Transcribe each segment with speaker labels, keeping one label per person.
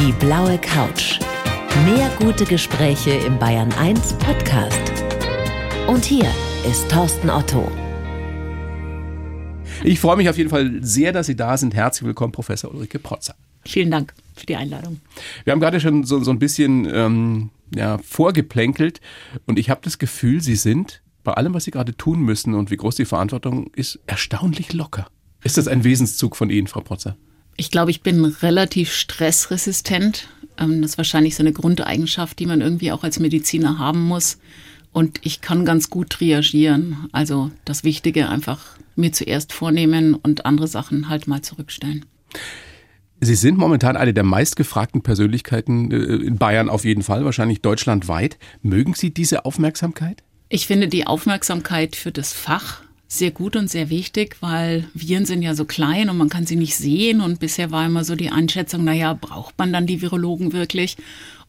Speaker 1: Die blaue Couch. Mehr gute Gespräche im Bayern 1 Podcast. Und hier ist Thorsten Otto.
Speaker 2: Ich freue mich auf jeden Fall sehr, dass Sie da sind. Herzlich willkommen, Professor Ulrike Protzer.
Speaker 3: Vielen Dank für die Einladung.
Speaker 2: Wir haben gerade schon so, so ein bisschen ähm, ja, vorgeplänkelt und ich habe das Gefühl, Sie sind bei allem, was Sie gerade tun müssen und wie groß die Verantwortung ist, erstaunlich locker. Ist das ein Wesenszug von Ihnen, Frau Protzer?
Speaker 3: Ich glaube, ich bin relativ stressresistent. Ähm, das ist wahrscheinlich so eine Grundeigenschaft, die man irgendwie auch als Mediziner haben muss. Und ich kann ganz gut reagieren. Also das Wichtige einfach mir zuerst vornehmen und andere Sachen halt mal zurückstellen.
Speaker 2: Sie sind momentan eine der meistgefragten Persönlichkeiten äh, in Bayern auf jeden Fall, wahrscheinlich deutschlandweit. Mögen Sie diese Aufmerksamkeit?
Speaker 3: Ich finde die Aufmerksamkeit für das Fach sehr gut und sehr wichtig, weil Viren sind ja so klein und man kann sie nicht sehen. Und bisher war immer so die Einschätzung, naja, braucht man dann die Virologen wirklich?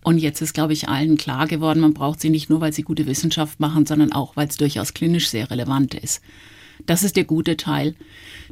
Speaker 3: Und jetzt ist, glaube ich, allen klar geworden, man braucht sie nicht nur, weil sie gute Wissenschaft machen, sondern auch, weil es durchaus klinisch sehr relevant ist. Das ist der gute Teil.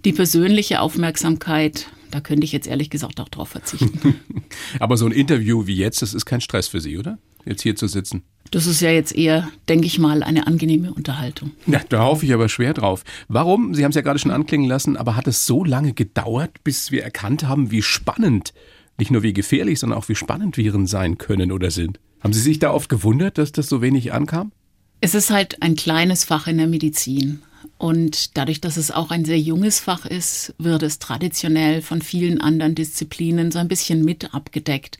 Speaker 3: Die persönliche Aufmerksamkeit, da könnte ich jetzt ehrlich gesagt auch drauf verzichten.
Speaker 2: Aber so ein Interview wie jetzt, das ist kein Stress für Sie, oder? Jetzt hier zu sitzen.
Speaker 3: Das ist ja jetzt eher, denke ich mal, eine angenehme Unterhaltung.
Speaker 2: Ja, da hoffe ich aber schwer drauf. Warum? Sie haben es ja gerade schon anklingen lassen, aber hat es so lange gedauert, bis wir erkannt haben, wie spannend, nicht nur wie gefährlich, sondern auch wie spannend Viren sein können oder sind? Haben Sie sich da oft gewundert, dass das so wenig ankam?
Speaker 3: Es ist halt ein kleines Fach in der Medizin. Und dadurch, dass es auch ein sehr junges Fach ist, wird es traditionell von vielen anderen Disziplinen so ein bisschen mit abgedeckt.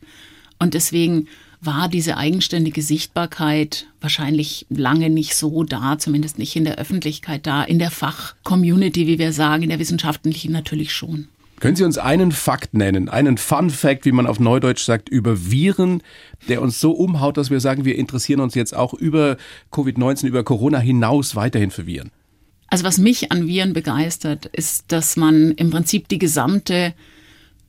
Speaker 3: Und deswegen war diese eigenständige Sichtbarkeit wahrscheinlich lange nicht so da, zumindest nicht in der Öffentlichkeit da, in der Fachcommunity, wie wir sagen, in der wissenschaftlichen natürlich schon.
Speaker 2: Können Sie uns einen Fakt nennen, einen Fun Fact, wie man auf Neudeutsch sagt, über Viren, der uns so umhaut, dass wir sagen, wir interessieren uns jetzt auch über Covid-19, über Corona hinaus weiterhin für Viren?
Speaker 3: Also was mich an Viren begeistert, ist, dass man im Prinzip die gesamte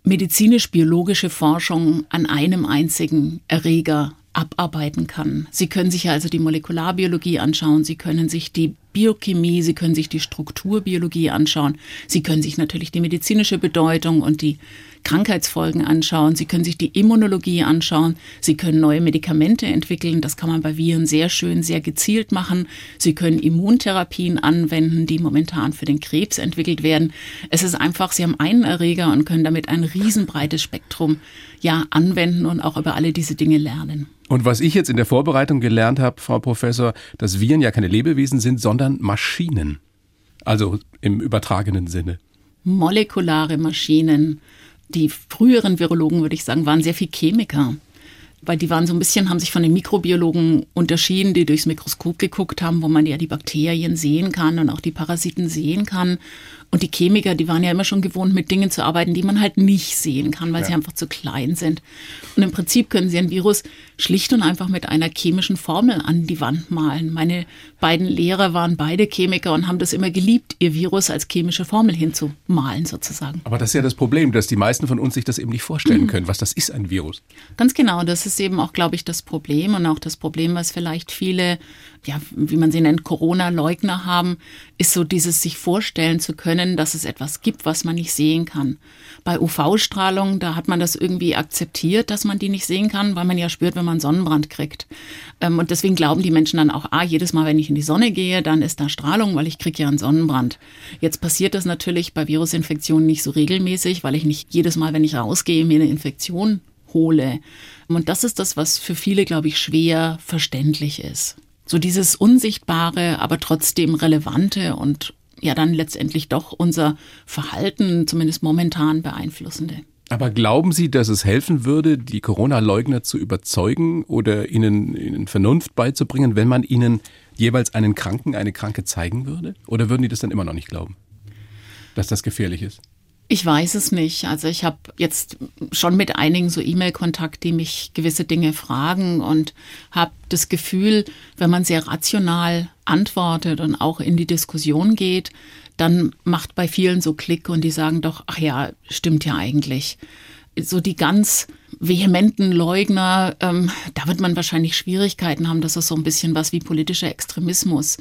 Speaker 3: medizinisch-biologische Forschung an einem einzigen Erreger abarbeiten kann. Sie können sich also die Molekularbiologie anschauen, Sie können sich die Biochemie, Sie können sich die Strukturbiologie anschauen, Sie können sich natürlich die medizinische Bedeutung und die Krankheitsfolgen anschauen, Sie können sich die Immunologie anschauen, Sie können neue Medikamente entwickeln, das kann man bei Viren sehr schön, sehr gezielt machen, Sie können Immuntherapien anwenden, die momentan für den Krebs entwickelt werden. Es ist einfach, Sie haben einen Erreger und können damit ein riesenbreites Spektrum ja anwenden und auch über alle diese Dinge lernen.
Speaker 2: Und was ich jetzt in der Vorbereitung gelernt habe, Frau Professor, dass Viren ja keine Lebewesen sind, sondern Maschinen. Also im übertragenen Sinne.
Speaker 3: Molekulare Maschinen die früheren Virologen, würde ich sagen, waren sehr viel Chemiker. Weil die waren so ein bisschen, haben sich von den Mikrobiologen unterschieden, die durchs Mikroskop geguckt haben, wo man ja die Bakterien sehen kann und auch die Parasiten sehen kann. Und die Chemiker, die waren ja immer schon gewohnt, mit Dingen zu arbeiten, die man halt nicht sehen kann, weil ja. sie einfach zu klein sind. Und im Prinzip können sie ein Virus schlicht und einfach mit einer chemischen Formel an die Wand malen. Meine beiden Lehrer waren beide Chemiker und haben das immer geliebt, ihr Virus als chemische Formel hinzumalen sozusagen.
Speaker 2: Aber das ist ja das Problem, dass die meisten von uns sich das eben nicht vorstellen mhm. können, was das ist, ein Virus.
Speaker 3: Ganz genau, das ist eben auch, glaube ich, das Problem und auch das Problem, was vielleicht viele, ja, wie man sie nennt, Corona-Leugner haben, ist so dieses sich vorstellen zu können, dass es etwas gibt, was man nicht sehen kann. Bei UV-Strahlung, da hat man das irgendwie akzeptiert, dass man die nicht sehen kann, weil man ja spürt, wenn man Sonnenbrand kriegt. Ähm, und deswegen glauben die Menschen dann auch, ah, jedes Mal, wenn ich in die Sonne gehe, dann ist da Strahlung, weil ich kriege ja einen Sonnenbrand. Jetzt passiert das natürlich bei Virusinfektionen nicht so regelmäßig, weil ich nicht jedes Mal, wenn ich rausgehe, mir eine Infektion hole. Und das ist das, was für viele, glaube ich, schwer verständlich ist. So dieses Unsichtbare, aber trotzdem relevante und ja dann letztendlich doch unser Verhalten, zumindest momentan beeinflussende.
Speaker 2: Aber glauben Sie, dass es helfen würde, die Corona-Leugner zu überzeugen oder ihnen, ihnen Vernunft beizubringen, wenn man ihnen jeweils einen Kranken, eine Kranke zeigen würde? Oder würden die das dann immer noch nicht glauben, dass das gefährlich ist?
Speaker 3: Ich weiß es nicht. Also ich habe jetzt schon mit einigen so E-Mail-Kontakt, die mich gewisse Dinge fragen und habe das Gefühl, wenn man sehr rational antwortet und auch in die Diskussion geht, dann macht bei vielen so Klick und die sagen doch, ach ja, stimmt ja eigentlich. so die ganz vehementen Leugner, ähm, da wird man wahrscheinlich Schwierigkeiten haben. Das ist so ein bisschen was wie politischer Extremismus.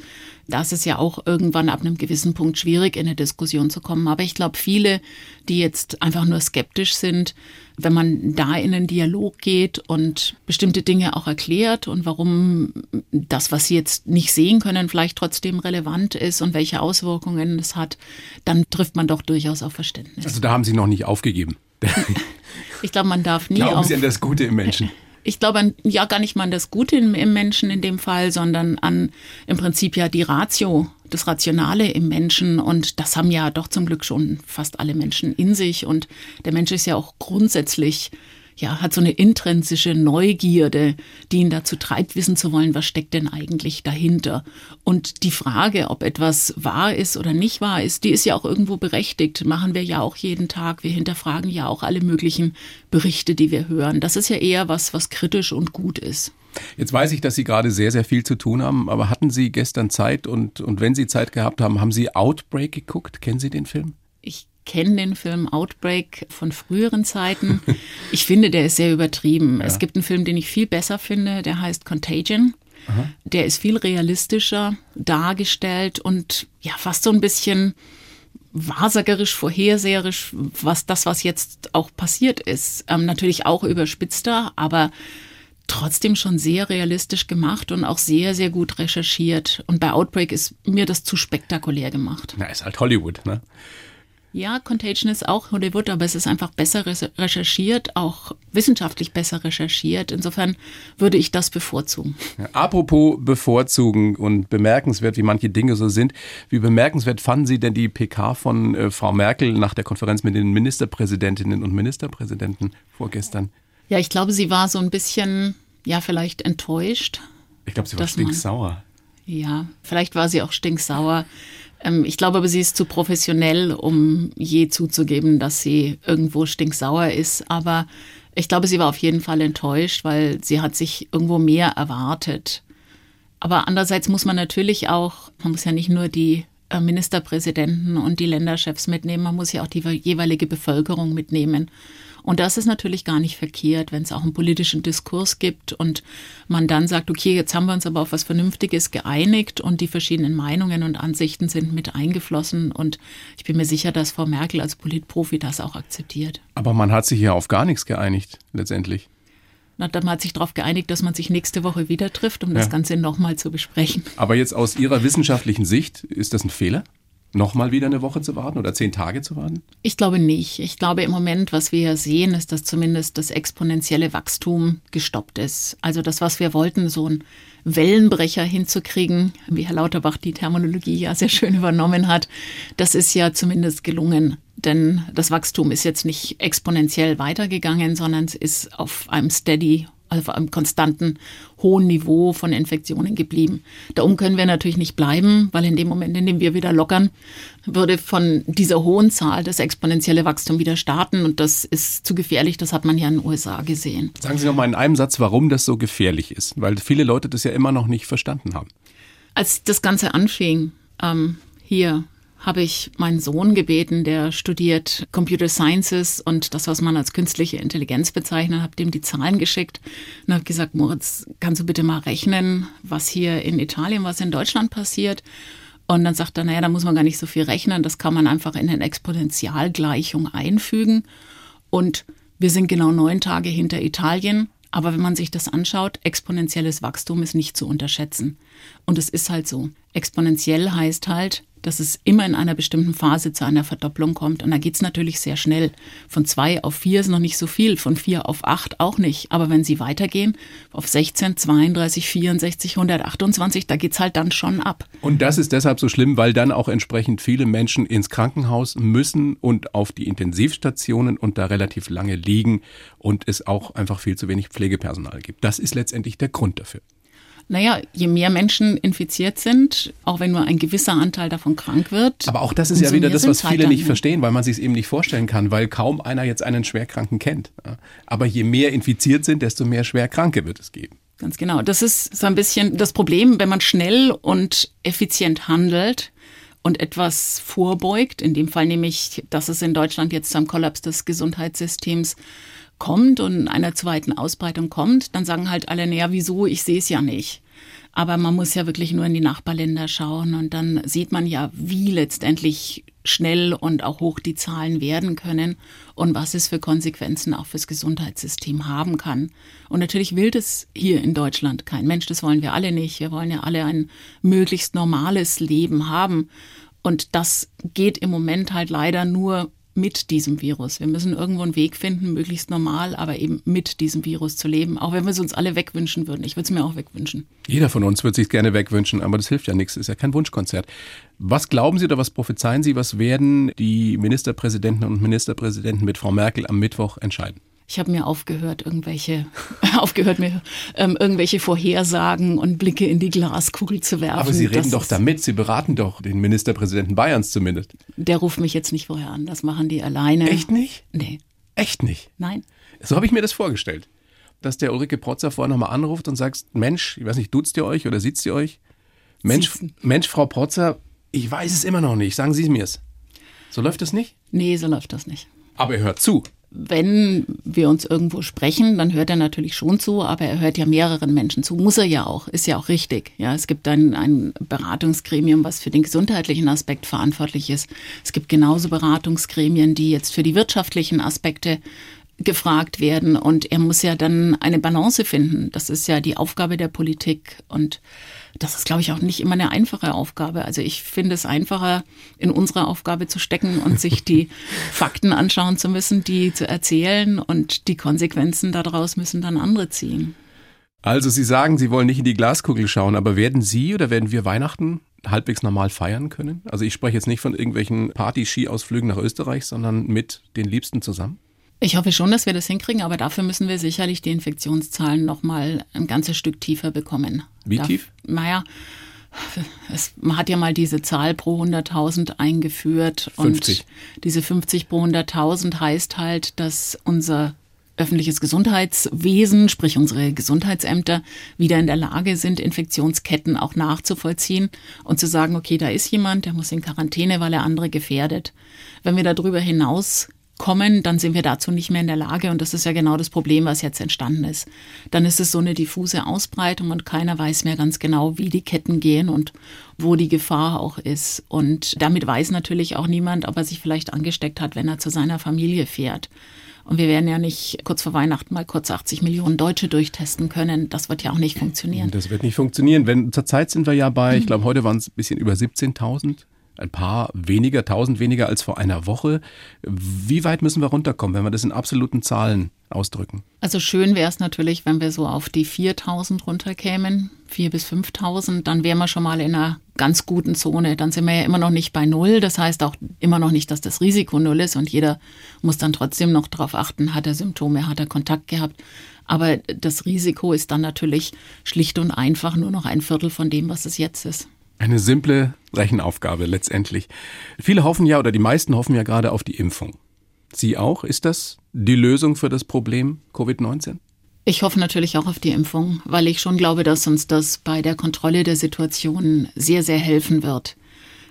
Speaker 3: Da ist es ja auch irgendwann ab einem gewissen Punkt schwierig, in eine Diskussion zu kommen. Aber ich glaube, viele, die jetzt einfach nur skeptisch sind, wenn man da in einen Dialog geht und bestimmte Dinge auch erklärt und warum das, was sie jetzt nicht sehen können, vielleicht trotzdem relevant ist und welche Auswirkungen es hat, dann trifft man doch durchaus auf Verständnis.
Speaker 2: Also da haben Sie noch nicht aufgegeben.
Speaker 3: ich glaube, man darf nie
Speaker 2: Glauben
Speaker 3: auf
Speaker 2: Sie an das Gute im Menschen?
Speaker 3: Ich glaube ja gar nicht mal an das Gute im, im Menschen in dem Fall, sondern an im Prinzip ja die Ratio, das Rationale im Menschen. Und das haben ja doch zum Glück schon fast alle Menschen in sich. Und der Mensch ist ja auch grundsätzlich ja, hat so eine intrinsische Neugierde, die ihn dazu treibt, wissen zu wollen, was steckt denn eigentlich dahinter. Und die Frage, ob etwas wahr ist oder nicht wahr ist, die ist ja auch irgendwo berechtigt. Machen wir ja auch jeden Tag. Wir hinterfragen ja auch alle möglichen Berichte, die wir hören. Das ist ja eher was, was kritisch und gut ist.
Speaker 2: Jetzt weiß ich, dass Sie gerade sehr, sehr viel zu tun haben, aber hatten Sie gestern Zeit und, und wenn Sie Zeit gehabt haben, haben Sie Outbreak geguckt? Kennen Sie den Film?
Speaker 3: Ich kenne den Film Outbreak von früheren Zeiten. Ich finde, der ist sehr übertrieben. Ja. Es gibt einen Film, den ich viel besser finde, der heißt Contagion. Aha. Der ist viel realistischer dargestellt und ja, fast so ein bisschen wahrsagerisch, vorherseherisch, was das, was jetzt auch passiert ist. Ähm, natürlich auch überspitzter, aber trotzdem schon sehr realistisch gemacht und auch sehr, sehr gut recherchiert. Und bei Outbreak ist mir das zu spektakulär gemacht.
Speaker 2: Na, ist halt Hollywood, ne?
Speaker 3: Ja, Contagion ist auch Hollywood, aber es ist einfach besser recherchiert, auch wissenschaftlich besser recherchiert. Insofern würde ich das bevorzugen.
Speaker 2: Ja, apropos bevorzugen und bemerkenswert, wie manche Dinge so sind. Wie bemerkenswert fanden Sie denn die PK von äh, Frau Merkel nach der Konferenz mit den Ministerpräsidentinnen und Ministerpräsidenten vorgestern?
Speaker 3: Ja, ich glaube, sie war so ein bisschen, ja, vielleicht enttäuscht.
Speaker 2: Ich glaube, sie war stinksauer.
Speaker 3: ja, vielleicht war sie auch stinksauer. Ähm, ich glaube aber, sie ist zu professionell, um je zuzugeben, dass sie irgendwo stinksauer ist. Aber ich glaube, sie war auf jeden Fall enttäuscht, weil sie hat sich irgendwo mehr erwartet. Aber andererseits muss man natürlich auch, man muss ja nicht nur die äh, Ministerpräsidenten und die Länderchefs mitnehmen, man muss ja auch die jeweilige Bevölkerung mitnehmen. Und das ist natürlich gar nicht verkehrt, wenn es auch einen politischen Diskurs gibt und man dann sagt, okay, jetzt haben wir uns aber auf was Vernünftiges geeinigt und die verschiedenen Meinungen und Ansichten sind mit eingeflossen. Und ich bin mir sicher, dass Frau Merkel als Politprofi das auch akzeptiert.
Speaker 2: Aber man hat sich ja auf gar nichts geeinigt, letztendlich.
Speaker 3: Na, man hat sich darauf geeinigt, dass man sich nächste Woche wieder trifft, um ja. das Ganze nochmal zu besprechen.
Speaker 2: Aber jetzt aus Ihrer wissenschaftlichen Sicht, ist das ein Fehler? Nochmal wieder eine Woche zu warten oder zehn Tage zu warten?
Speaker 3: Ich glaube nicht. Ich glaube im Moment, was wir sehen, ist, dass zumindest das exponentielle Wachstum gestoppt ist. Also das, was wir wollten, so ein Wellenbrecher hinzukriegen, wie Herr Lauterbach die Terminologie ja sehr schön übernommen hat, das ist ja zumindest gelungen. Denn das Wachstum ist jetzt nicht exponentiell weitergegangen, sondern es ist auf einem steady auf einem konstanten hohen Niveau von Infektionen geblieben. Darum können wir natürlich nicht bleiben, weil in dem Moment, in dem wir wieder lockern, würde von dieser hohen Zahl das exponentielle Wachstum wieder starten und das ist zu gefährlich. Das hat man ja in den USA gesehen.
Speaker 2: Sagen Sie noch mal in einem Satz, warum das so gefährlich ist, weil viele Leute das ja immer noch nicht verstanden haben.
Speaker 3: Als das Ganze anfing, ähm, hier habe ich meinen Sohn gebeten, der studiert Computer Sciences und das, was man als künstliche Intelligenz bezeichnet, habe dem die Zahlen geschickt und habe gesagt, Moritz, kannst du bitte mal rechnen, was hier in Italien, was in Deutschland passiert? Und dann sagt er, naja, da muss man gar nicht so viel rechnen, das kann man einfach in eine Exponentialgleichung einfügen. Und wir sind genau neun Tage hinter Italien. Aber wenn man sich das anschaut, exponentielles Wachstum ist nicht zu unterschätzen. Und es ist halt so. Exponentiell heißt halt, dass es immer in einer bestimmten Phase zu einer Verdopplung kommt. Und da geht es natürlich sehr schnell. Von zwei auf vier ist noch nicht so viel, von vier auf acht auch nicht. Aber wenn sie weitergehen, auf 16, 32, 64, 128, da geht es halt dann schon ab.
Speaker 2: Und das ist deshalb so schlimm, weil dann auch entsprechend viele Menschen ins Krankenhaus müssen und auf die Intensivstationen und da relativ lange liegen und es auch einfach viel zu wenig Pflegepersonal gibt. Das ist letztendlich der Grund dafür.
Speaker 3: Naja, je mehr Menschen infiziert sind, auch wenn nur ein gewisser Anteil davon krank wird.
Speaker 2: Aber auch das ist ja wieder das, was viele nicht verstehen, weil man sich es eben nicht vorstellen kann, weil kaum einer jetzt einen Schwerkranken kennt. Aber je mehr infiziert sind, desto mehr Schwerkranke wird es geben.
Speaker 3: Ganz genau. Das ist so ein bisschen das Problem, wenn man schnell und effizient handelt und etwas vorbeugt, in dem Fall nämlich, dass es in Deutschland jetzt zum Kollaps des Gesundheitssystems kommt und einer zweiten Ausbreitung kommt, dann sagen halt alle, naja, wieso, ich sehe es ja nicht. Aber man muss ja wirklich nur in die Nachbarländer schauen und dann sieht man ja, wie letztendlich schnell und auch hoch die Zahlen werden können und was es für Konsequenzen auch fürs Gesundheitssystem haben kann. Und natürlich will das hier in Deutschland kein Mensch, das wollen wir alle nicht. Wir wollen ja alle ein möglichst normales Leben haben. Und das geht im Moment halt leider nur mit diesem Virus. Wir müssen irgendwo einen Weg finden, möglichst normal, aber eben mit diesem Virus zu leben. Auch wenn wir es uns alle wegwünschen würden. Ich würde es mir auch wegwünschen.
Speaker 2: Jeder von uns würde sich gerne wegwünschen, aber das hilft ja nichts. Ist ja kein Wunschkonzert. Was glauben Sie oder was prophezeien Sie, was werden die Ministerpräsidenten und Ministerpräsidenten mit Frau Merkel am Mittwoch entscheiden?
Speaker 3: Ich habe mir aufgehört, irgendwelche, aufgehört mir ähm, irgendwelche Vorhersagen und Blicke in die Glaskugel zu werfen.
Speaker 2: Aber Sie reden doch damit, Sie beraten doch den Ministerpräsidenten Bayerns zumindest.
Speaker 3: Der ruft mich jetzt nicht vorher an, das machen die alleine.
Speaker 2: Echt nicht?
Speaker 3: Nee.
Speaker 2: Echt nicht?
Speaker 3: Nein.
Speaker 2: So habe ich mir das vorgestellt. Dass der Ulrike Protzer vorher nochmal anruft und sagt, Mensch, ich weiß nicht, duzt ihr euch oder sitzt ihr euch? Mensch, Mensch, Frau Protzer, ich weiß es immer noch nicht, sagen Sie es mir's. So läuft das nicht?
Speaker 3: Nee, so läuft das nicht.
Speaker 2: Aber er hört zu
Speaker 3: wenn wir uns irgendwo sprechen, dann hört er natürlich schon zu, aber er hört ja mehreren Menschen zu. Muss er ja auch, ist ja auch richtig. Ja, es gibt ein, ein Beratungsgremium, was für den gesundheitlichen Aspekt verantwortlich ist. Es gibt genauso Beratungsgremien, die jetzt für die wirtschaftlichen Aspekte gefragt werden. Und er muss ja dann eine Balance finden. Das ist ja die Aufgabe der Politik. Und das ist, glaube ich, auch nicht immer eine einfache Aufgabe. Also ich finde es einfacher, in unserer Aufgabe zu stecken und sich die Fakten anschauen zu müssen, die zu erzählen und die Konsequenzen daraus müssen dann andere ziehen.
Speaker 2: Also Sie sagen, Sie wollen nicht in die Glaskugel schauen, aber werden Sie oder werden wir Weihnachten halbwegs normal feiern können? Also ich spreche jetzt nicht von irgendwelchen Party-Ski-Ausflügen nach Österreich, sondern mit den Liebsten zusammen?
Speaker 3: Ich hoffe schon, dass wir das hinkriegen, aber dafür müssen wir sicherlich die Infektionszahlen noch mal ein ganzes Stück tiefer bekommen.
Speaker 2: Wie da, tief?
Speaker 3: Naja, es, man hat ja mal diese Zahl pro 100.000 eingeführt
Speaker 2: 50.
Speaker 3: und diese 50 pro 100.000 heißt halt, dass unser öffentliches Gesundheitswesen, sprich unsere Gesundheitsämter, wieder in der Lage sind, Infektionsketten auch nachzuvollziehen und zu sagen, okay, da ist jemand, der muss in Quarantäne, weil er andere gefährdet. Wenn wir darüber hinaus kommen, dann sind wir dazu nicht mehr in der Lage. Und das ist ja genau das Problem, was jetzt entstanden ist. Dann ist es so eine diffuse Ausbreitung und keiner weiß mehr ganz genau, wie die Ketten gehen und wo die Gefahr auch ist. Und damit weiß natürlich auch niemand, ob er sich vielleicht angesteckt hat, wenn er zu seiner Familie fährt. Und wir werden ja nicht kurz vor Weihnachten mal kurz 80 Millionen Deutsche durchtesten können. Das wird ja auch nicht funktionieren.
Speaker 2: Das wird nicht funktionieren. Wenn zurzeit sind wir ja bei, ich glaube, heute waren es ein bisschen über 17.000 ein paar weniger, tausend weniger als vor einer Woche. Wie weit müssen wir runterkommen, wenn wir das in absoluten Zahlen ausdrücken?
Speaker 3: Also schön wäre es natürlich, wenn wir so auf die 4000 runterkämen, 4 bis 5000, dann wären wir schon mal in einer ganz guten Zone. Dann sind wir ja immer noch nicht bei Null. Das heißt auch immer noch nicht, dass das Risiko Null ist und jeder muss dann trotzdem noch darauf achten, hat er Symptome, hat er Kontakt gehabt. Aber das Risiko ist dann natürlich schlicht und einfach nur noch ein Viertel von dem, was es jetzt ist.
Speaker 2: Eine simple Rechenaufgabe letztendlich. Viele hoffen ja oder die meisten hoffen ja gerade auf die Impfung. Sie auch? Ist das die Lösung für das Problem Covid-19?
Speaker 3: Ich hoffe natürlich auch auf die Impfung, weil ich schon glaube, dass uns das bei der Kontrolle der Situation sehr, sehr helfen wird.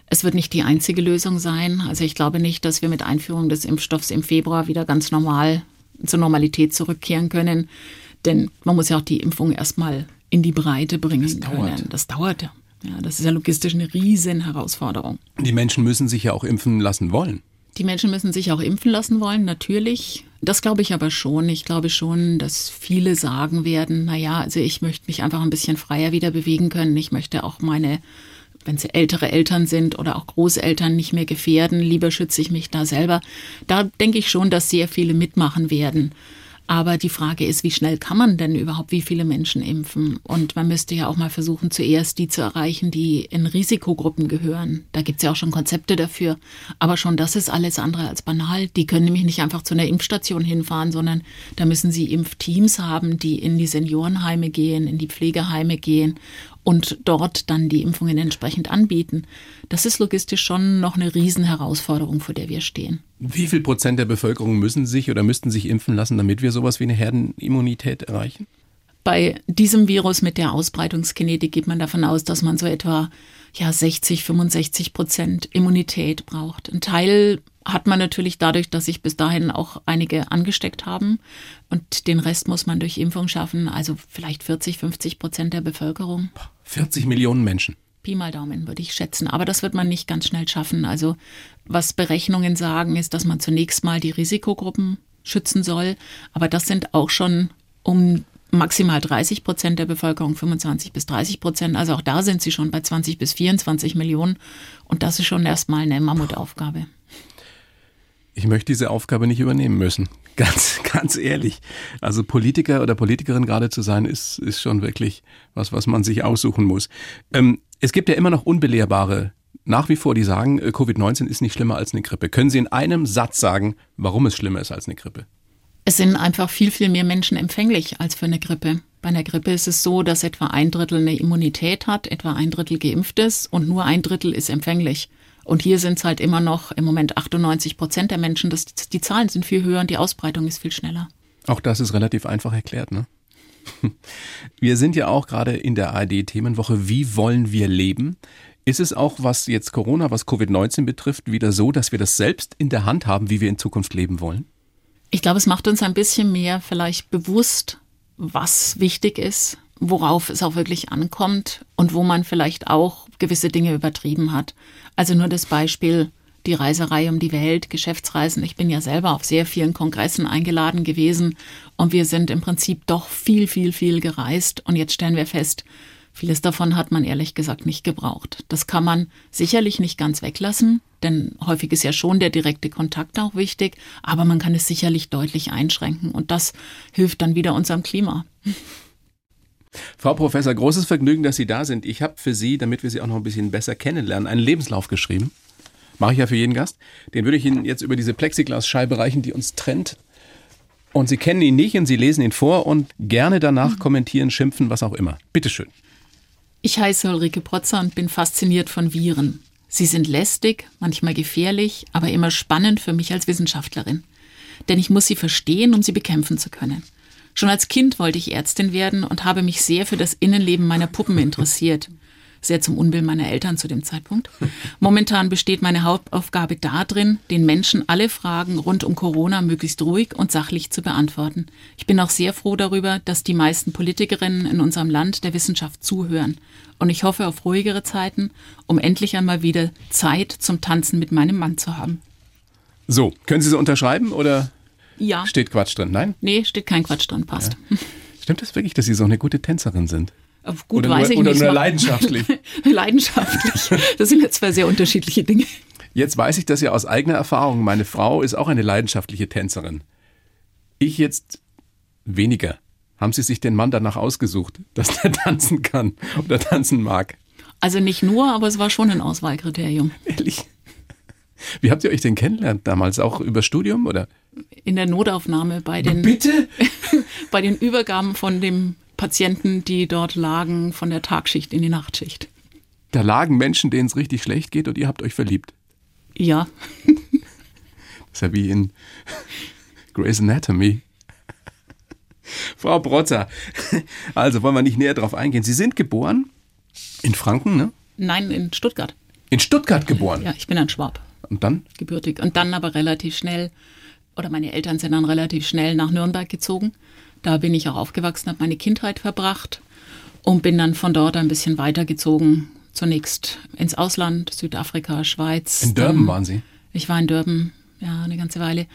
Speaker 3: Es wird nicht die einzige Lösung sein. Also ich glaube nicht, dass wir mit Einführung des Impfstoffs im Februar wieder ganz normal zur Normalität zurückkehren können. Denn man muss ja auch die Impfung erstmal in die Breite bringen das
Speaker 2: dauert.
Speaker 3: können. Das dauert ja. Ja, das ist ja logistisch eine riesen Herausforderung.
Speaker 2: Die Menschen müssen sich ja auch impfen lassen wollen.
Speaker 3: Die Menschen müssen sich auch impfen lassen wollen, natürlich. Das glaube ich aber schon. Ich glaube schon, dass viele sagen werden, na ja, also ich möchte mich einfach ein bisschen freier wieder bewegen können. Ich möchte auch meine, wenn sie ältere Eltern sind oder auch Großeltern nicht mehr gefährden. Lieber schütze ich mich da selber. Da denke ich schon, dass sehr viele mitmachen werden. Aber die Frage ist, wie schnell kann man denn überhaupt wie viele Menschen impfen? Und man müsste ja auch mal versuchen, zuerst die zu erreichen, die in Risikogruppen gehören. Da gibt es ja auch schon Konzepte dafür. Aber schon das ist alles andere als banal. Die können nämlich nicht einfach zu einer Impfstation hinfahren, sondern da müssen sie Impfteams haben, die in die Seniorenheime gehen, in die Pflegeheime gehen und dort dann die Impfungen entsprechend anbieten. Das ist logistisch schon noch eine Riesenherausforderung, vor der wir stehen.
Speaker 2: Wie viel Prozent der Bevölkerung müssen sich oder müssten sich impfen lassen, damit wir sowas wie eine Herdenimmunität erreichen?
Speaker 3: Bei diesem Virus mit der Ausbreitungskinetik geht man davon aus, dass man so etwa ja 60, 65 Prozent Immunität braucht. Ein Teil hat man natürlich dadurch, dass sich bis dahin auch einige angesteckt haben und den Rest muss man durch Impfung schaffen, also vielleicht 40, 50 Prozent der Bevölkerung.
Speaker 2: 40 Millionen Menschen.
Speaker 3: Pi mal Daumen würde ich schätzen, aber das wird man nicht ganz schnell schaffen. Also was Berechnungen sagen, ist, dass man zunächst mal die Risikogruppen schützen soll, aber das sind auch schon um maximal 30 Prozent der Bevölkerung, 25 bis 30 Prozent. Also auch da sind sie schon bei 20 bis 24 Millionen. Und das ist schon erstmal eine Mammutaufgabe.
Speaker 2: Ich möchte diese Aufgabe nicht übernehmen müssen. Ganz, ganz ehrlich. Also Politiker oder Politikerin gerade zu sein, ist, ist schon wirklich was, was man sich aussuchen muss. Ähm, es gibt ja immer noch Unbelehrbare nach wie vor, die sagen, äh, Covid-19 ist nicht schlimmer als eine Grippe. Können Sie in einem Satz sagen, warum es schlimmer ist als eine Grippe?
Speaker 3: Es sind einfach viel, viel mehr Menschen empfänglich als für eine Grippe. Bei einer Grippe ist es so, dass etwa ein Drittel eine Immunität hat, etwa ein Drittel geimpft ist und nur ein Drittel ist empfänglich. Und hier sind es halt immer noch im Moment 98 Prozent der Menschen. Das, die Zahlen sind viel höher und die Ausbreitung ist viel schneller.
Speaker 2: Auch das ist relativ einfach erklärt, ne? Wir sind ja auch gerade in der ARD-Themenwoche. Wie wollen wir leben? Ist es auch, was jetzt Corona, was Covid-19 betrifft, wieder so, dass wir das selbst in der Hand haben, wie wir in Zukunft leben wollen?
Speaker 3: Ich glaube, es macht uns ein bisschen mehr vielleicht bewusst, was wichtig ist, worauf es auch wirklich ankommt und wo man vielleicht auch gewisse Dinge übertrieben hat. Also nur das Beispiel die Reiserei um die Welt, Geschäftsreisen. Ich bin ja selber auf sehr vielen Kongressen eingeladen gewesen und wir sind im Prinzip doch viel, viel, viel gereist und jetzt stellen wir fest, Vieles davon hat man ehrlich gesagt nicht gebraucht. Das kann man sicherlich nicht ganz weglassen, denn häufig ist ja schon der direkte Kontakt auch wichtig, aber man kann es sicherlich deutlich einschränken und das hilft dann wieder unserem Klima.
Speaker 2: Frau Professor, großes Vergnügen, dass Sie da sind. Ich habe für Sie, damit wir Sie auch noch ein bisschen besser kennenlernen, einen Lebenslauf geschrieben. Mache ich ja für jeden Gast. Den würde ich Ihnen jetzt über diese Plexiglasscheibe reichen, die uns trennt. Und Sie kennen ihn nicht und Sie lesen ihn vor und gerne danach kommentieren, schimpfen, was auch immer. Bitteschön.
Speaker 3: Ich heiße Ulrike Protzer und bin fasziniert von Viren. Sie sind lästig, manchmal gefährlich, aber immer spannend für mich als Wissenschaftlerin. Denn ich muss sie verstehen, um sie bekämpfen zu können. Schon als Kind wollte ich Ärztin werden und habe mich sehr für das Innenleben meiner Puppen interessiert sehr zum Unbill meiner Eltern zu dem Zeitpunkt. Momentan besteht meine Hauptaufgabe darin, den Menschen alle Fragen rund um Corona möglichst ruhig und sachlich zu beantworten. Ich bin auch sehr froh darüber, dass die meisten Politikerinnen in unserem Land der Wissenschaft zuhören. Und ich hoffe auf ruhigere Zeiten, um endlich einmal wieder Zeit zum Tanzen mit meinem Mann zu haben.
Speaker 2: So, können Sie so unterschreiben oder
Speaker 3: ja.
Speaker 2: steht Quatsch drin? Nein?
Speaker 3: Nee, steht kein Quatsch drin, passt.
Speaker 2: Ja. Stimmt das wirklich, dass Sie so eine gute Tänzerin sind?
Speaker 3: Gut,
Speaker 2: oder
Speaker 3: weiß
Speaker 2: nur,
Speaker 3: ich
Speaker 2: oder
Speaker 3: nicht.
Speaker 2: nur leidenschaftlich.
Speaker 3: leidenschaftlich. Das sind ja zwei sehr unterschiedliche Dinge.
Speaker 2: Jetzt weiß ich das ja aus eigener Erfahrung. Meine Frau ist auch eine leidenschaftliche Tänzerin. Ich jetzt weniger. Haben Sie sich den Mann danach ausgesucht, dass der tanzen kann oder tanzen mag?
Speaker 3: Also nicht nur, aber es war schon ein Auswahlkriterium.
Speaker 2: Ehrlich? Wie habt ihr euch denn kennengelernt damals? Auch über Studium oder?
Speaker 3: In der Notaufnahme bei den,
Speaker 2: Bitte?
Speaker 3: bei den Übergaben von dem Patienten, die dort lagen, von der Tagschicht in die Nachtschicht.
Speaker 2: Da lagen Menschen, denen es richtig schlecht geht und ihr habt euch verliebt.
Speaker 3: Ja.
Speaker 2: Das ist ja wie in Grey's Anatomy. Frau Brotzer, also wollen wir nicht näher drauf eingehen. Sie sind geboren in Franken, ne?
Speaker 3: Nein, in Stuttgart.
Speaker 2: In Stuttgart geboren?
Speaker 3: Ja, ich bin ein Schwab.
Speaker 2: Und dann?
Speaker 3: Gebürtig. Und dann aber relativ schnell, oder meine Eltern sind dann relativ schnell nach Nürnberg gezogen. Da bin ich auch aufgewachsen, habe meine Kindheit verbracht und bin dann von dort ein bisschen weitergezogen. Zunächst ins Ausland, Südafrika, Schweiz.
Speaker 2: In Durban waren Sie?
Speaker 3: Ich war in Durban, ja, eine ganze Weile.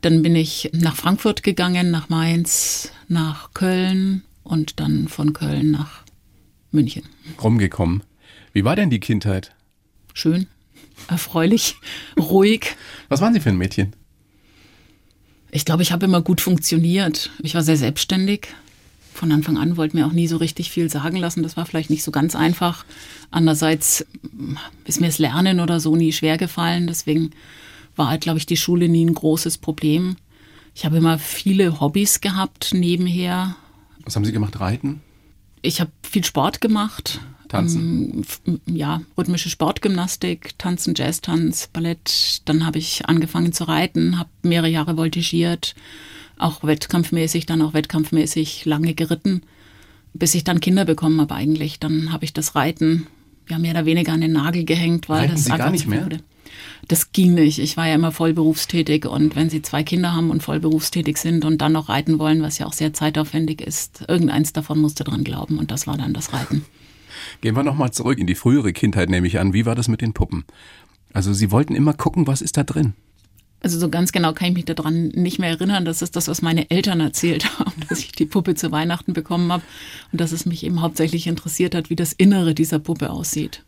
Speaker 3: Dann bin ich nach Frankfurt gegangen, nach Mainz, nach Köln und dann von Köln nach München.
Speaker 2: Rumgekommen. Wie war denn die Kindheit?
Speaker 3: Schön, erfreulich, ruhig.
Speaker 2: Was waren Sie für ein Mädchen?
Speaker 3: Ich glaube, ich habe immer gut funktioniert. Ich war sehr selbstständig. Von Anfang an wollte mir auch nie so richtig viel sagen lassen. Das war vielleicht nicht so ganz einfach. Andererseits mm, ist mir das Lernen oder so nie schwer gefallen. Deswegen war halt, glaube ich, die Schule nie ein großes Problem. Ich habe immer viele Hobbys gehabt nebenher.
Speaker 2: Was haben Sie gemacht? Reiten?
Speaker 3: Ich habe viel Sport gemacht.
Speaker 2: Tanzen?
Speaker 3: Ähm, ja, rhythmische Sportgymnastik, Tanzen, Jazztanz, Ballett. Dann habe ich angefangen zu reiten, habe mehrere Jahre voltigiert, auch wettkampfmäßig, dann auch wettkampfmäßig lange geritten, bis ich dann Kinder bekommen habe eigentlich. Dann habe ich das Reiten ja mehr oder weniger an den Nagel gehängt, weil
Speaker 2: Reiten
Speaker 3: das
Speaker 2: Sie
Speaker 3: einfach
Speaker 2: gar nicht mehr?
Speaker 3: wurde. Das ging nicht. Ich war ja immer voll berufstätig und wenn Sie zwei Kinder haben und voll berufstätig sind und dann noch reiten wollen, was ja auch sehr zeitaufwendig ist, irgendeins davon musste dran glauben und das war dann das Reiten.
Speaker 2: Gehen wir nochmal zurück in die frühere Kindheit, nehme ich an. Wie war das mit den Puppen? Also Sie wollten immer gucken, was ist da drin?
Speaker 3: Also so ganz genau kann ich mich daran nicht mehr erinnern. Das ist das, was meine Eltern erzählt haben, dass ich die Puppe zu Weihnachten bekommen habe und dass es mich eben hauptsächlich interessiert hat, wie das Innere dieser Puppe aussieht.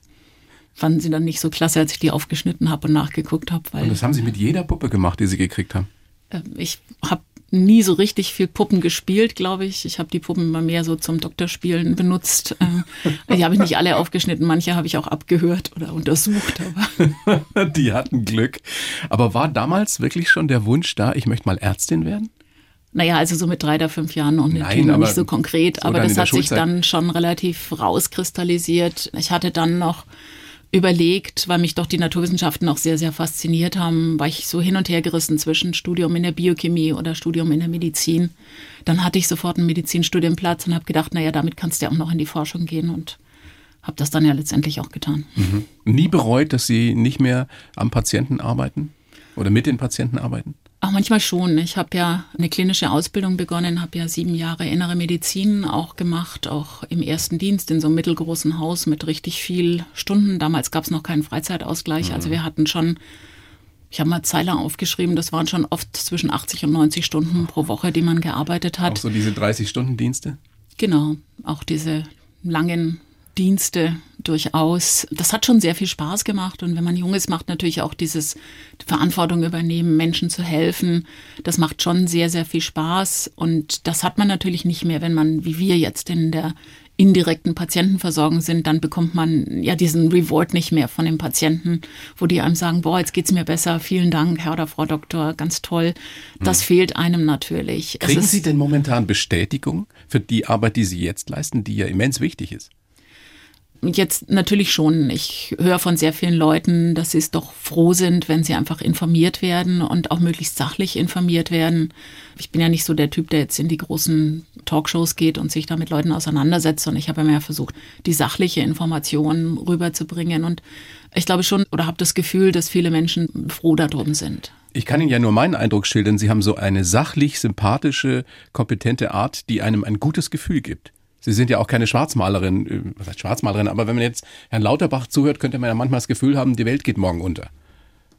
Speaker 3: Fanden sie dann nicht so klasse, als ich die aufgeschnitten habe und nachgeguckt habe, weil
Speaker 2: Und das haben Sie mit jeder Puppe gemacht, die Sie gekriegt haben.
Speaker 3: äh, ich habe nie so richtig viel Puppen gespielt, glaube ich. Ich habe die Puppen immer mehr so zum Doktorspielen benutzt. Äh, die habe ich nicht alle aufgeschnitten, manche habe ich auch abgehört oder untersucht. Aber
Speaker 2: die hatten Glück. Aber war damals wirklich schon der Wunsch da, ich möchte mal Ärztin werden?
Speaker 3: Naja, also so mit drei oder fünf Jahren noch,
Speaker 2: Nein,
Speaker 3: natürlich nicht so konkret,
Speaker 2: so
Speaker 3: aber das hat sich dann schon relativ rauskristallisiert. Ich hatte dann noch überlegt, weil mich doch die Naturwissenschaften auch sehr, sehr fasziniert haben, war ich so hin und her gerissen zwischen Studium in der Biochemie oder Studium in der Medizin. Dann hatte ich sofort einen Medizinstudienplatz und habe gedacht, naja, damit kannst du ja auch noch in die Forschung gehen und habe das dann ja letztendlich auch getan.
Speaker 2: Nie bereut, dass Sie nicht mehr am Patienten arbeiten? Oder mit den Patienten arbeiten?
Speaker 3: Auch manchmal schon. Ich habe ja eine klinische Ausbildung begonnen, habe ja sieben Jahre innere Medizin auch gemacht, auch im ersten Dienst in so einem mittelgroßen Haus mit richtig viel Stunden. Damals gab es noch keinen Freizeitausgleich, also wir hatten schon, ich habe mal Zeiler aufgeschrieben, das waren schon oft zwischen 80 und 90 Stunden pro Woche, die man gearbeitet
Speaker 2: Auch
Speaker 3: hat.
Speaker 2: so diese 30-Stunden-Dienste?
Speaker 3: Genau, auch diese langen Dienste durchaus. Das hat schon sehr viel Spaß gemacht und wenn man jung ist, macht natürlich auch dieses Verantwortung übernehmen, Menschen zu helfen. Das macht schon sehr, sehr viel Spaß und das hat man natürlich nicht mehr, wenn man, wie wir jetzt in der indirekten Patientenversorgung sind, dann bekommt man ja diesen Reward nicht mehr von den Patienten, wo die einem sagen, boah, jetzt geht's mir besser, vielen Dank, Herr oder Frau Doktor, ganz toll. Das fehlt einem natürlich. Es
Speaker 2: Kriegen Sie denn momentan Bestätigung für die Arbeit, die Sie jetzt leisten, die ja immens wichtig ist?
Speaker 3: Jetzt natürlich schon. Ich höre von sehr vielen Leuten, dass sie es doch froh sind, wenn sie einfach informiert werden und auch möglichst sachlich informiert werden. Ich bin ja nicht so der Typ, der jetzt in die großen Talkshows geht und sich da mit Leuten auseinandersetzt, sondern ich habe immer versucht, die sachliche Information rüberzubringen. Und ich glaube schon oder habe das Gefühl, dass viele Menschen froh darum sind.
Speaker 2: Ich kann Ihnen ja nur meinen Eindruck schildern. Sie haben so eine sachlich, sympathische, kompetente Art, die einem ein gutes Gefühl gibt. Sie sind ja auch keine Schwarzmalerin, äh, was heißt Schwarzmalerin, aber wenn man jetzt Herrn Lauterbach zuhört, könnte man ja manchmal das Gefühl haben, die Welt geht morgen unter.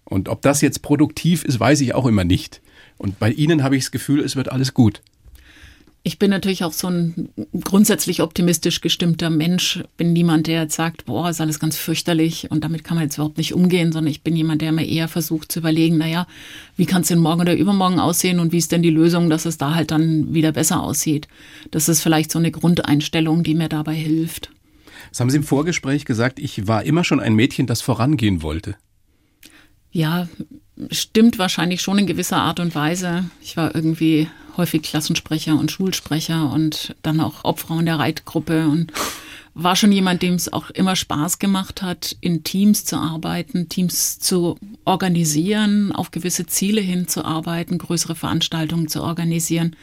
Speaker 2: Und ob das jetzt produktiv ist, weiß ich auch immer nicht. Und bei Ihnen habe ich das Gefühl, es wird alles gut.
Speaker 3: Ich bin natürlich auch so ein grundsätzlich optimistisch gestimmter Mensch. Bin niemand, der jetzt sagt, boah, ist alles ganz fürchterlich und damit kann man jetzt überhaupt nicht umgehen, sondern ich bin jemand, der mir eher versucht zu überlegen, naja, wie kann es denn morgen oder übermorgen aussehen und wie ist denn die Lösung, dass es da halt dann wieder besser aussieht. Das ist vielleicht so eine Grundeinstellung, die mir dabei hilft.
Speaker 2: Das haben Sie im Vorgespräch gesagt, ich war immer schon ein Mädchen, das vorangehen wollte.
Speaker 3: Ja, stimmt wahrscheinlich schon in gewisser Art und Weise. Ich war irgendwie häufig Klassensprecher und Schulsprecher und dann auch Obfrau in der Reitgruppe und war schon jemand, dem es auch immer Spaß gemacht hat, in Teams zu arbeiten, Teams zu organisieren, auf gewisse Ziele hinzuarbeiten, größere Veranstaltungen zu organisieren.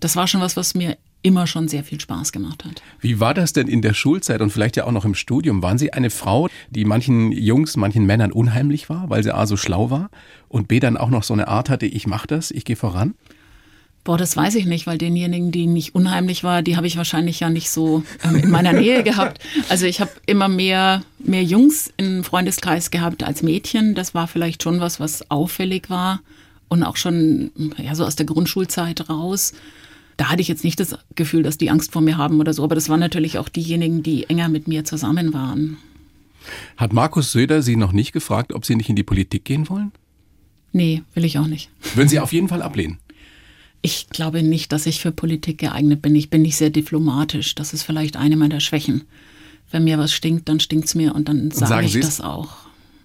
Speaker 3: Das war schon was, was mir immer schon sehr viel Spaß gemacht hat.
Speaker 2: Wie war das denn in der Schulzeit und vielleicht ja auch noch im Studium? Waren Sie eine Frau, die manchen Jungs, manchen Männern unheimlich war, weil sie A so schlau war und B dann auch noch so eine Art hatte, ich mach das, ich gehe voran?
Speaker 3: Boah, das weiß ich nicht, weil denjenigen, die nicht unheimlich war, die habe ich wahrscheinlich ja nicht so ähm, in meiner Nähe gehabt. Also ich habe immer mehr, mehr Jungs im Freundeskreis gehabt als Mädchen. Das war vielleicht schon was, was auffällig war und auch schon ja, so aus der Grundschulzeit raus. Da hatte ich jetzt nicht das Gefühl, dass die Angst vor mir haben oder so, aber das waren natürlich auch diejenigen, die enger mit mir zusammen waren.
Speaker 2: Hat Markus Söder Sie noch nicht gefragt, ob Sie nicht in die Politik gehen wollen?
Speaker 3: Nee, will ich auch nicht.
Speaker 2: Würden Sie auf jeden Fall ablehnen?
Speaker 3: Ich glaube nicht, dass ich für Politik geeignet bin. Ich bin nicht sehr diplomatisch. Das ist vielleicht eine meiner Schwächen. Wenn mir was stinkt, dann stinkt's mir und dann sage
Speaker 2: sagen
Speaker 3: ich
Speaker 2: Sie's?
Speaker 3: das auch.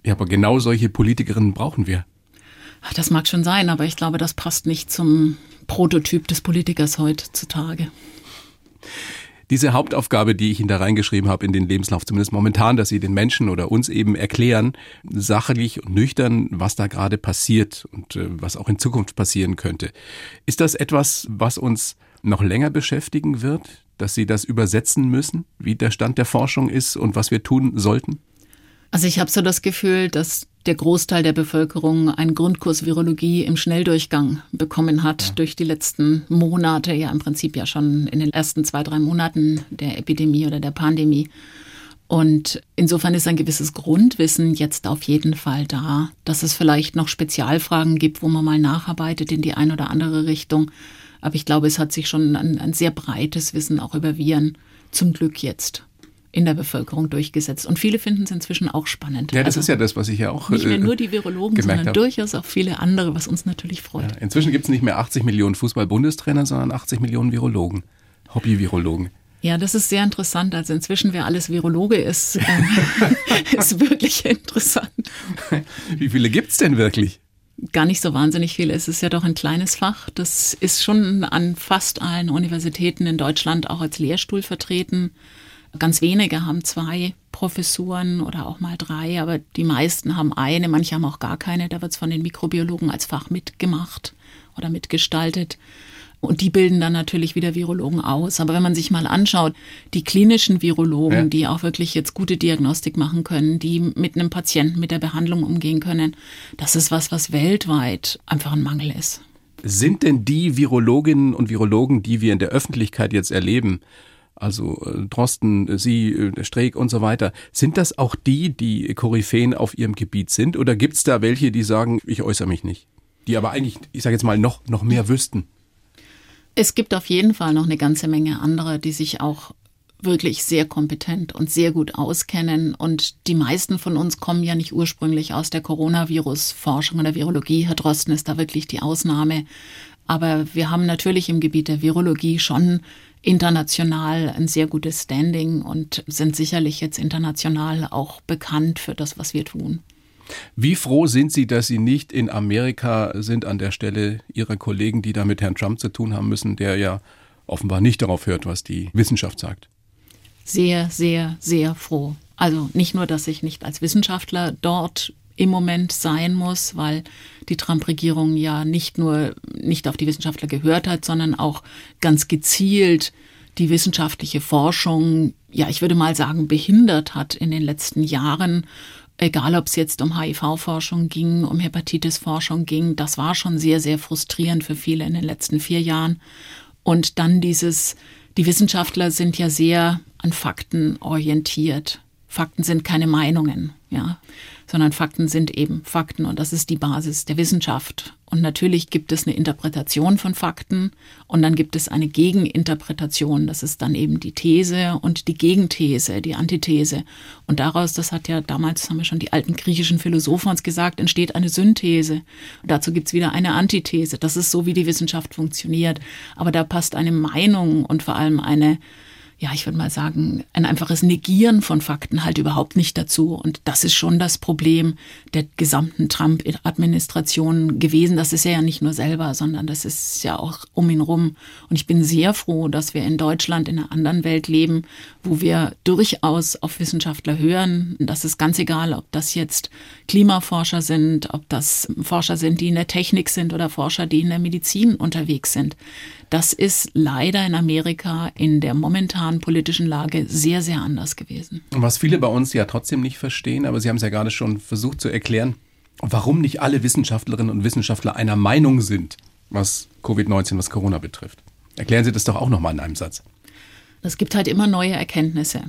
Speaker 2: Ja, aber genau solche Politikerinnen brauchen wir.
Speaker 3: Das mag schon sein, aber ich glaube, das passt nicht zum Prototyp des Politikers heutzutage.
Speaker 2: Diese Hauptaufgabe, die ich Ihnen da reingeschrieben habe in den Lebenslauf, zumindest momentan, dass Sie den Menschen oder uns eben erklären, sachlich und nüchtern, was da gerade passiert und äh, was auch in Zukunft passieren könnte. Ist das etwas, was uns noch länger beschäftigen wird? dass Sie das übersetzen müssen, wie der Stand der Forschung ist und was wir tun sollten?
Speaker 3: Also ich habe so das Gefühl, dass der Großteil der Bevölkerung einen Grundkurs Virologie im Schnelldurchgang bekommen hat ja. durch die letzten Monate, ja im Prinzip ja schon in den ersten zwei, drei Monaten der Epidemie oder der Pandemie. Und insofern ist ein gewisses Grundwissen jetzt auf jeden Fall da, dass es vielleicht noch Spezialfragen gibt, wo man mal nacharbeitet in die eine oder andere Richtung. Aber ich glaube, es hat sich schon ein, ein sehr breites Wissen auch über Viren zum Glück jetzt in der Bevölkerung durchgesetzt. Und viele finden es inzwischen auch spannend.
Speaker 2: Ja, das also ist ja das, was ich ja auch.
Speaker 3: Nicht mehr nur die Virologen, sondern habe. durchaus auch viele andere, was uns natürlich freut. Ja,
Speaker 2: inzwischen gibt es nicht mehr 80 Millionen Fußball-Bundestrainer, sondern 80 Millionen Virologen, Hobby-Virologen.
Speaker 3: Ja, das ist sehr interessant. Also inzwischen, wer alles Virologe ist, ähm, ist wirklich interessant.
Speaker 2: Wie viele gibt es denn wirklich?
Speaker 3: Gar nicht so wahnsinnig viele. Es ist ja doch ein kleines Fach. Das ist schon an fast allen Universitäten in Deutschland auch als Lehrstuhl vertreten. Ganz wenige haben zwei Professuren oder auch mal drei, aber die meisten haben eine, manche haben auch gar keine. Da wird es von den Mikrobiologen als Fach mitgemacht oder mitgestaltet. Und die bilden dann natürlich wieder Virologen aus. Aber wenn man sich mal anschaut, die klinischen Virologen, ja. die auch wirklich jetzt gute Diagnostik machen können, die mit einem Patienten, mit der Behandlung umgehen können, das ist was, was weltweit einfach ein Mangel ist.
Speaker 2: Sind denn die Virologinnen und Virologen, die wir in der Öffentlichkeit jetzt erleben, also äh, Drosten, äh, Sie, äh, Streeck und so weiter, sind das auch die, die Koryphäen auf ihrem Gebiet sind? Oder gibt es da welche, die sagen, ich äußere mich nicht? Die aber eigentlich, ich sage jetzt mal, noch, noch mehr wüssten?
Speaker 3: Es gibt auf jeden Fall noch eine ganze Menge andere, die sich auch wirklich sehr kompetent und sehr gut auskennen. Und die meisten von uns kommen ja nicht ursprünglich aus der Coronavirus-Forschung oder Virologie. Herr Drosten ist da wirklich die Ausnahme. Aber wir haben natürlich im Gebiet der Virologie schon international ein sehr gutes Standing und sind sicherlich jetzt international auch bekannt für das, was wir tun.
Speaker 2: Wie froh sind Sie, dass Sie nicht in Amerika sind an der Stelle Ihrer Kollegen, die da mit Herrn Trump zu tun haben müssen, der ja offenbar nicht darauf hört, was die Wissenschaft sagt?
Speaker 3: Sehr, sehr, sehr froh. Also nicht nur, dass ich nicht als Wissenschaftler dort im Moment sein muss, weil die Trump-Regierung ja nicht nur nicht auf die Wissenschaftler gehört hat, sondern auch ganz gezielt die wissenschaftliche Forschung, ja, ich würde mal sagen, behindert hat in den letzten Jahren. Egal, ob es jetzt um HIV-Forschung ging, um Hepatitis-Forschung ging, das war schon sehr, sehr frustrierend für viele in den letzten vier Jahren. Und dann dieses, die Wissenschaftler sind ja sehr an Fakten orientiert. Fakten sind keine Meinungen, ja sondern Fakten sind eben Fakten und das ist die Basis der Wissenschaft. Und natürlich gibt es eine Interpretation von Fakten und dann gibt es eine Gegeninterpretation. Das ist dann eben die These und die Gegenthese, die Antithese. Und daraus, das hat ja damals, haben wir schon die alten griechischen Philosophen uns gesagt, entsteht eine Synthese. Und dazu gibt es wieder eine Antithese. Das ist so, wie die Wissenschaft funktioniert. Aber da passt eine Meinung und vor allem eine ja, ich würde mal sagen, ein einfaches Negieren von Fakten halt überhaupt nicht dazu. Und das ist schon das Problem der gesamten Trump-Administration gewesen. Das ist er ja nicht nur selber, sondern das ist ja auch um ihn rum. Und ich bin sehr froh, dass wir in Deutschland in einer anderen Welt leben, wo wir durchaus auf Wissenschaftler hören. Das ist ganz egal, ob das jetzt Klimaforscher sind, ob das Forscher sind, die in der Technik sind oder Forscher, die in der Medizin unterwegs sind. Das ist leider in Amerika in der momentanen politischen Lage sehr, sehr anders gewesen.
Speaker 2: Was viele bei uns ja trotzdem nicht verstehen, aber Sie haben es ja gerade schon versucht zu erklären, warum nicht alle Wissenschaftlerinnen und Wissenschaftler einer Meinung sind, was Covid-19, was Corona betrifft. Erklären Sie das doch auch nochmal in einem Satz.
Speaker 3: Es gibt halt immer neue Erkenntnisse.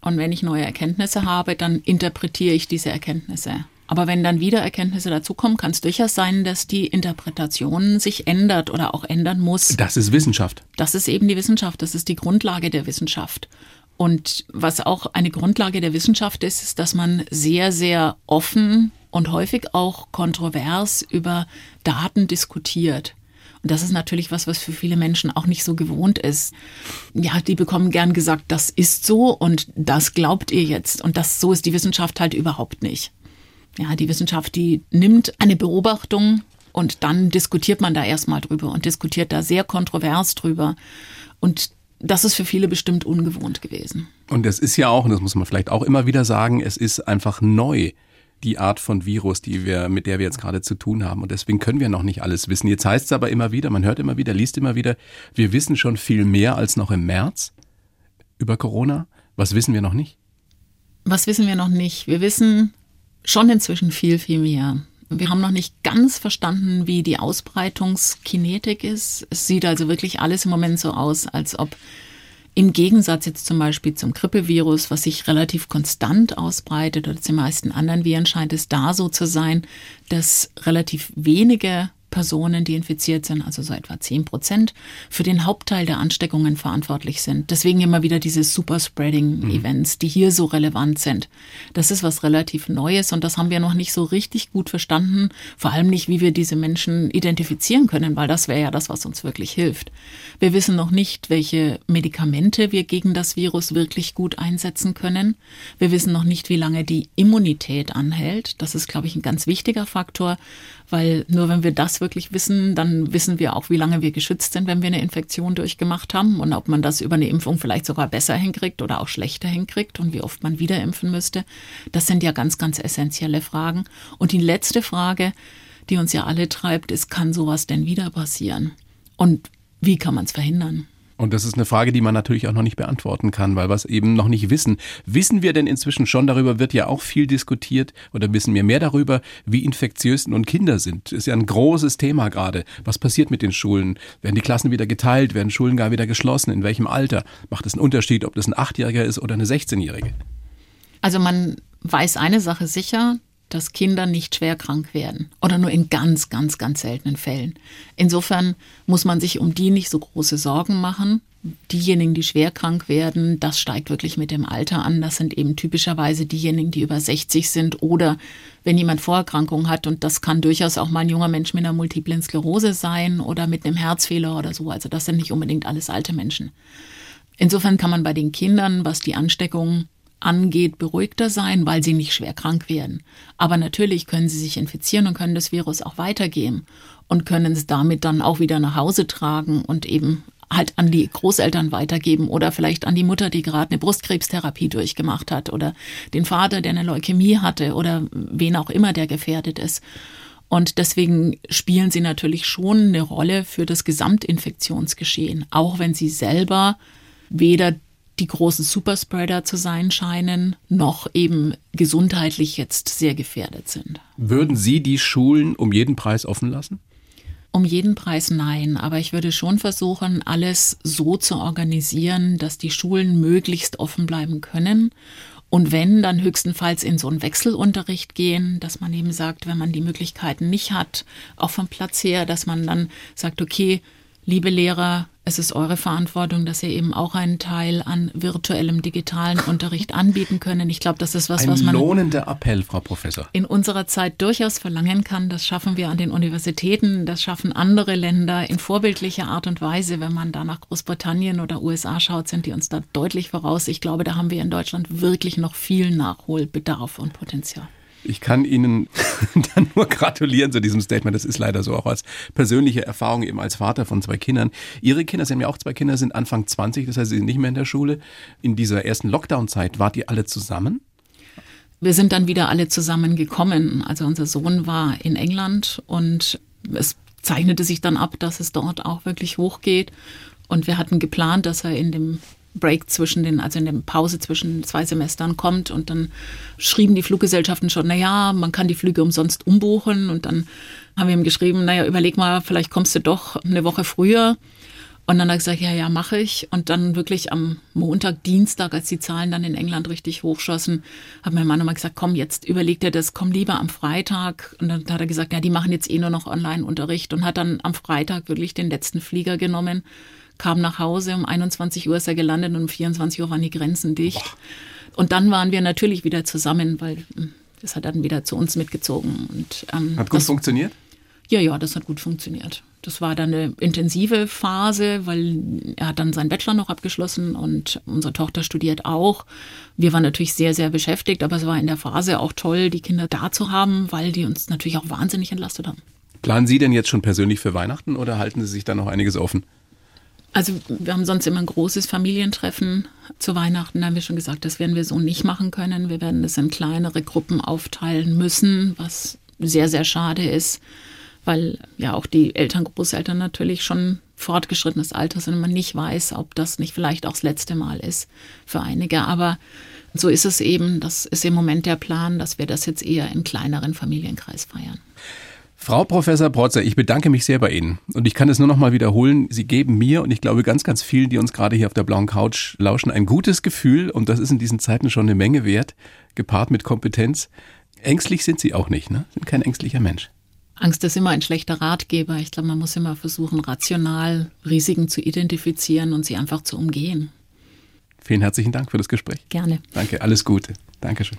Speaker 3: Und wenn ich neue Erkenntnisse habe, dann interpretiere ich diese Erkenntnisse. Aber wenn dann wieder Erkenntnisse dazukommen, kann es durchaus sein, dass die Interpretation sich ändert oder auch ändern muss.
Speaker 2: Das ist Wissenschaft.
Speaker 3: Das ist eben die Wissenschaft. Das ist die Grundlage der Wissenschaft. Und was auch eine Grundlage der Wissenschaft ist, ist, dass man sehr, sehr offen und häufig auch kontrovers über Daten diskutiert. Und das ist natürlich was, was für viele Menschen auch nicht so gewohnt ist. Ja, die bekommen gern gesagt, das ist so und das glaubt ihr jetzt. Und das, so ist die Wissenschaft halt überhaupt nicht. Ja, die Wissenschaft, die nimmt eine Beobachtung und dann diskutiert man da erstmal drüber und diskutiert da sehr kontrovers drüber. Und das ist für viele bestimmt ungewohnt gewesen.
Speaker 2: Und es ist ja auch, und das muss man vielleicht auch immer wieder sagen, es ist einfach neu, die Art von Virus, die wir, mit der wir jetzt gerade zu tun haben. Und deswegen können wir noch nicht alles wissen. Jetzt heißt es aber immer wieder, man hört immer wieder, liest immer wieder, wir wissen schon viel mehr als noch im März. über Corona? Was wissen wir noch nicht?
Speaker 3: Was wissen wir noch nicht? Wir wissen schon inzwischen viel, viel mehr. Wir haben noch nicht ganz verstanden, wie die Ausbreitungskinetik ist. Es sieht also wirklich alles im Moment so aus, als ob im Gegensatz jetzt zum Beispiel zum Grippevirus, was sich relativ konstant ausbreitet oder zu den meisten anderen Viren scheint es da so zu sein, dass relativ wenige Personen, die infiziert sind, also so etwa 10 Prozent, für den Hauptteil der Ansteckungen verantwortlich sind. Deswegen immer wieder diese Superspreading-Events, die hier so relevant sind. Das ist was relativ Neues und das haben wir noch nicht so richtig gut verstanden. Vor allem nicht, wie wir diese Menschen identifizieren können, weil das wäre ja das, was uns wirklich hilft. Wir wissen noch nicht, welche Medikamente wir gegen das Virus wirklich gut einsetzen können. Wir wissen noch nicht, wie lange die Immunität anhält. Das ist, glaube ich, ein ganz wichtiger Faktor, weil nur wenn wir das wirklich wissen, dann wissen wir auch, wie lange wir geschützt sind, wenn wir eine Infektion durchgemacht haben und ob man das über eine Impfung vielleicht sogar besser hinkriegt oder auch schlechter hinkriegt und wie oft man wieder impfen müsste. Das sind ja ganz, ganz essentielle Fragen. Und die letzte Frage, die uns ja alle treibt, ist, kann sowas denn wieder passieren? Und wie kann man es verhindern?
Speaker 2: Und das ist eine Frage, die man natürlich auch noch nicht beantworten kann, weil wir es eben noch nicht wissen. Wissen wir denn inzwischen schon, darüber wird ja auch viel diskutiert, oder wissen wir mehr darüber, wie infektiös nun Kinder sind? Ist ja ein großes Thema gerade. Was passiert mit den Schulen? Werden die Klassen wieder geteilt? Werden Schulen gar wieder geschlossen? In welchem Alter? Macht es einen Unterschied, ob das ein Achtjähriger ist oder eine 16-Jährige?
Speaker 3: Also man weiß eine Sache sicher, dass Kinder nicht schwer krank werden oder nur in ganz, ganz, ganz seltenen Fällen. Insofern muss man sich um die nicht so große Sorgen machen. Diejenigen, die schwer krank werden, das steigt wirklich mit dem Alter an. Das sind eben typischerweise diejenigen, die über 60 sind oder wenn jemand Vorerkrankungen hat und das kann durchaus auch mal ein junger Mensch mit einer multiplen Sklerose sein oder mit einem Herzfehler oder so. Also das sind nicht unbedingt alles alte Menschen. Insofern kann man bei den Kindern, was die Ansteckung angeht, beruhigter sein, weil sie nicht schwer krank werden. Aber natürlich können sie sich infizieren und können das Virus auch weitergeben und können es damit dann auch wieder nach Hause tragen und eben halt an die Großeltern weitergeben oder vielleicht an die Mutter, die gerade eine Brustkrebstherapie durchgemacht hat oder den Vater, der eine Leukämie hatte oder wen auch immer, der gefährdet ist. Und deswegen spielen sie natürlich schon eine Rolle für das Gesamtinfektionsgeschehen, auch wenn sie selber weder die großen Superspreader zu sein scheinen, noch eben gesundheitlich jetzt sehr gefährdet sind.
Speaker 2: Würden Sie die Schulen um jeden Preis offen lassen?
Speaker 3: Um jeden Preis nein, aber ich würde schon versuchen, alles so zu organisieren, dass die Schulen möglichst offen bleiben können. Und wenn, dann höchstenfalls in so einen Wechselunterricht gehen, dass man eben sagt, wenn man die Möglichkeiten nicht hat, auch vom Platz her, dass man dann sagt, okay, liebe Lehrer, es ist eure Verantwortung, dass ihr eben auch einen Teil an virtuellem digitalen Unterricht anbieten können. Ich glaube, das ist was,
Speaker 2: Ein
Speaker 3: was man
Speaker 2: lohnender Appell, Frau Professor.
Speaker 3: in unserer Zeit durchaus verlangen kann. Das schaffen wir an den Universitäten, das schaffen andere Länder in vorbildlicher Art und Weise. Wenn man da nach Großbritannien oder USA schaut, sind die uns da deutlich voraus. Ich glaube, da haben wir in Deutschland wirklich noch viel Nachholbedarf und Potenzial.
Speaker 2: Ich kann Ihnen dann nur gratulieren zu diesem Statement. Das ist leider so auch als persönliche Erfahrung eben als Vater von zwei Kindern. Ihre Kinder, Sie haben ja auch zwei Kinder, sind Anfang 20, das heißt, Sie sind nicht mehr in der Schule. In dieser ersten Lockdown-Zeit wart ihr alle zusammen?
Speaker 3: Wir sind dann wieder alle zusammengekommen. Also unser Sohn war in England und es zeichnete sich dann ab, dass es dort auch wirklich hochgeht. Und wir hatten geplant, dass er in dem Break zwischen den, also in der Pause zwischen zwei Semestern kommt und dann schrieben die Fluggesellschaften schon, naja, man kann die Flüge umsonst umbuchen und dann haben wir ihm geschrieben, naja, überleg mal, vielleicht kommst du doch eine Woche früher. Und dann hat er gesagt, ja, ja, mache ich. Und dann wirklich am Montag, Dienstag, als die Zahlen dann in England richtig hochschossen, hat mein Mann nochmal gesagt, komm, jetzt überleg dir das, komm lieber am Freitag. Und dann hat er gesagt, ja, die machen jetzt eh nur noch Online-Unterricht und hat dann am Freitag wirklich den letzten Flieger genommen kam nach Hause, um 21 Uhr ist er gelandet und um 24 Uhr waren die Grenzen dicht. Boah. Und dann waren wir natürlich wieder zusammen, weil hm, das hat dann wieder zu uns mitgezogen. Und,
Speaker 2: ähm, hat gut
Speaker 3: das,
Speaker 2: funktioniert?
Speaker 3: Ja, ja, das hat gut funktioniert. Das war dann eine intensive Phase, weil er hat dann seinen Bachelor noch abgeschlossen und unsere Tochter studiert auch. Wir waren natürlich sehr, sehr beschäftigt, aber es war in der Phase auch toll, die Kinder da zu haben, weil die uns natürlich auch wahnsinnig entlastet haben.
Speaker 2: Planen Sie denn jetzt schon persönlich für Weihnachten oder halten Sie sich da noch einiges offen?
Speaker 3: Also wir haben sonst immer ein großes Familientreffen zu Weihnachten. Da haben wir schon gesagt, das werden wir so nicht machen können. Wir werden das in kleinere Gruppen aufteilen müssen, was sehr, sehr schade ist, weil ja auch die Eltern, Großeltern natürlich schon fortgeschrittenes Alter sind und man nicht weiß, ob das nicht vielleicht auch das letzte Mal ist für einige. Aber so ist es eben, das ist im Moment der Plan, dass wir das jetzt eher im kleineren Familienkreis feiern.
Speaker 2: Frau Professor Protzer, ich bedanke mich sehr bei Ihnen. Und ich kann es nur noch mal wiederholen. Sie geben mir und ich glaube ganz, ganz vielen, die uns gerade hier auf der blauen Couch lauschen, ein gutes Gefühl. Und das ist in diesen Zeiten schon eine Menge wert, gepaart mit Kompetenz. Ängstlich sind Sie auch nicht, ne? Sind kein ängstlicher Mensch.
Speaker 3: Angst ist immer ein schlechter Ratgeber. Ich glaube, man muss immer versuchen, rational Risiken zu identifizieren und sie einfach zu umgehen.
Speaker 2: Vielen herzlichen Dank für das Gespräch.
Speaker 3: Gerne.
Speaker 2: Danke, alles Gute. Dankeschön.